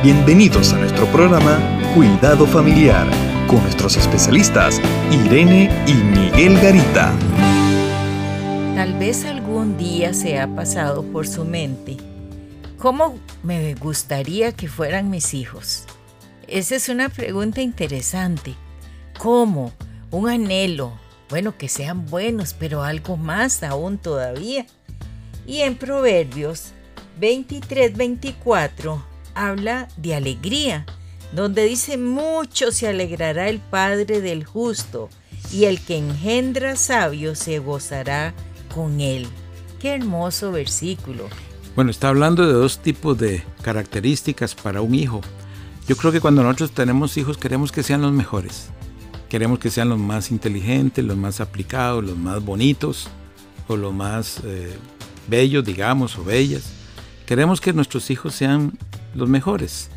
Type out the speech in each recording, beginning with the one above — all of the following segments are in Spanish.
Bienvenidos a nuestro programa Cuidado Familiar con nuestros especialistas Irene y Miguel Garita. Tal vez algún día se ha pasado por su mente, ¿cómo me gustaría que fueran mis hijos? Esa es una pregunta interesante. ¿Cómo? Un anhelo. Bueno, que sean buenos, pero algo más aún todavía. Y en Proverbios 23, 24 habla de alegría, donde dice mucho se alegrará el Padre del justo, y el que engendra sabio se gozará con él. Qué hermoso versículo. Bueno, está hablando de dos tipos de características para un hijo. Yo creo que cuando nosotros tenemos hijos queremos que sean los mejores. Queremos que sean los más inteligentes, los más aplicados, los más bonitos o los más eh, bellos, digamos, o bellas. Queremos que nuestros hijos sean los mejores.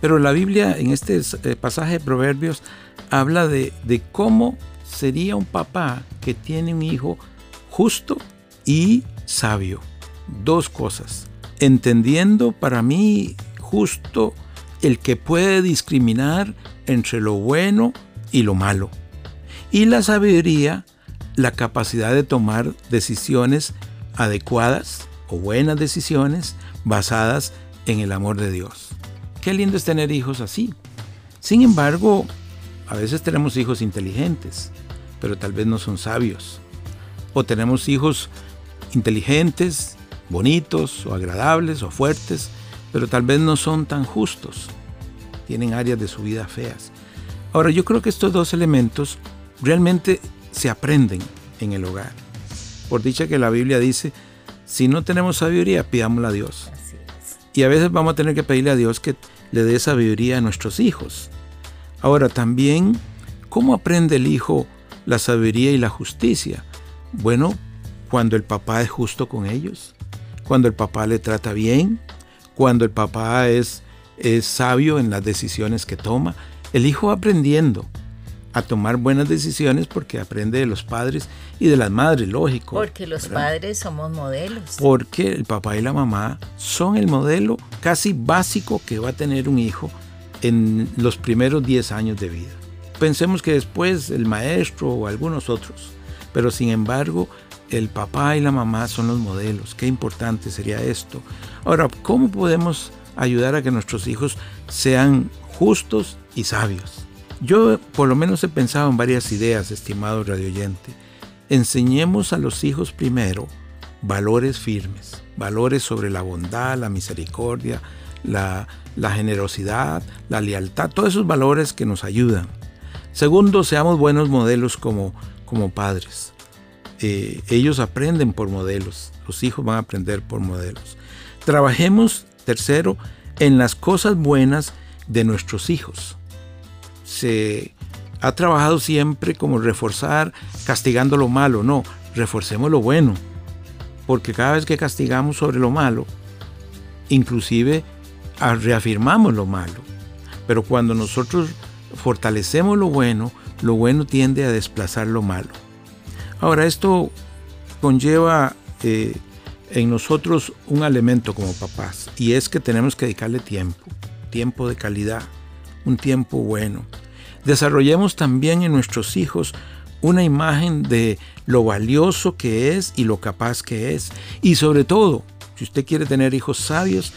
Pero la Biblia en este eh, pasaje de Proverbios habla de, de cómo sería un papá que tiene un hijo justo y sabio. Dos cosas. Entendiendo para mí justo el que puede discriminar entre lo bueno y lo malo. Y la sabiduría, la capacidad de tomar decisiones adecuadas o buenas decisiones basadas en el amor de Dios. Qué lindo es tener hijos así. Sin embargo, a veces tenemos hijos inteligentes, pero tal vez no son sabios. O tenemos hijos inteligentes, bonitos o agradables o fuertes, pero tal vez no son tan justos. Tienen áreas de su vida feas. Ahora, yo creo que estos dos elementos realmente se aprenden en el hogar. Por dicha que la Biblia dice, si no tenemos sabiduría, pidámosla a Dios. Y a veces vamos a tener que pedirle a Dios que le dé sabiduría a nuestros hijos. Ahora también, ¿cómo aprende el hijo la sabiduría y la justicia? Bueno, cuando el papá es justo con ellos, cuando el papá le trata bien, cuando el papá es, es sabio en las decisiones que toma. El hijo va aprendiendo a tomar buenas decisiones porque aprende de los padres y de las madres, lógico. Porque los padres somos modelos. Porque el papá y la mamá son el modelo casi básico que va a tener un hijo en los primeros 10 años de vida. Pensemos que después el maestro o algunos otros, pero sin embargo el papá y la mamá son los modelos. Qué importante sería esto. Ahora, ¿cómo podemos ayudar a que nuestros hijos sean justos y sabios? Yo por lo menos he pensado en varias ideas, estimado radioyente. Enseñemos a los hijos primero valores firmes, valores sobre la bondad, la misericordia, la, generosidad, la lealtad, todos esos valores que nos ayudan. Segundo, seamos buenos modelos como, como padres. Eh, ellos aprenden por modelos, los hijos van a aprender por modelos. Trabajemos, tercero, en las cosas buenas de nuestros hijos se ha trabajado siempre como reforzar castigando lo malo. No, reforcemos lo bueno. Porque cada vez que castigamos sobre lo malo, inclusive ah, reafirmamos lo malo. Pero cuando nosotros fortalecemos lo bueno, lo bueno tiende a desplazar lo malo. Ahora, esto conlleva eh, en nosotros un elemento como papás, y es que tenemos que dedicarle tiempo, tiempo de calidad, un tiempo bueno. Desarrollemos también en nuestros hijos una imagen de lo valioso que es y lo capaz que es. Y sobre todo, si usted quiere tener hijos sabios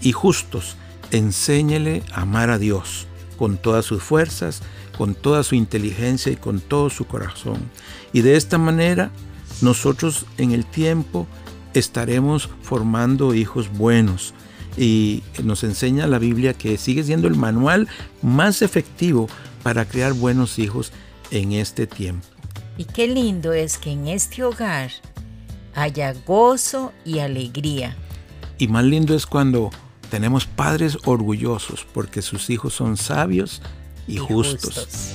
y justos, enséñele a amar a Dios con todas sus fuerzas, con toda su inteligencia y con todo su corazón. Y de esta manera, nosotros en el tiempo estaremos formando hijos buenos, y nos enseña la Biblia que sigue siendo el manual más efectivo para crear buenos hijos en este tiempo. Y qué lindo es que en este hogar haya gozo y alegría. Y más lindo es cuando tenemos padres orgullosos porque sus hijos son sabios y, justos.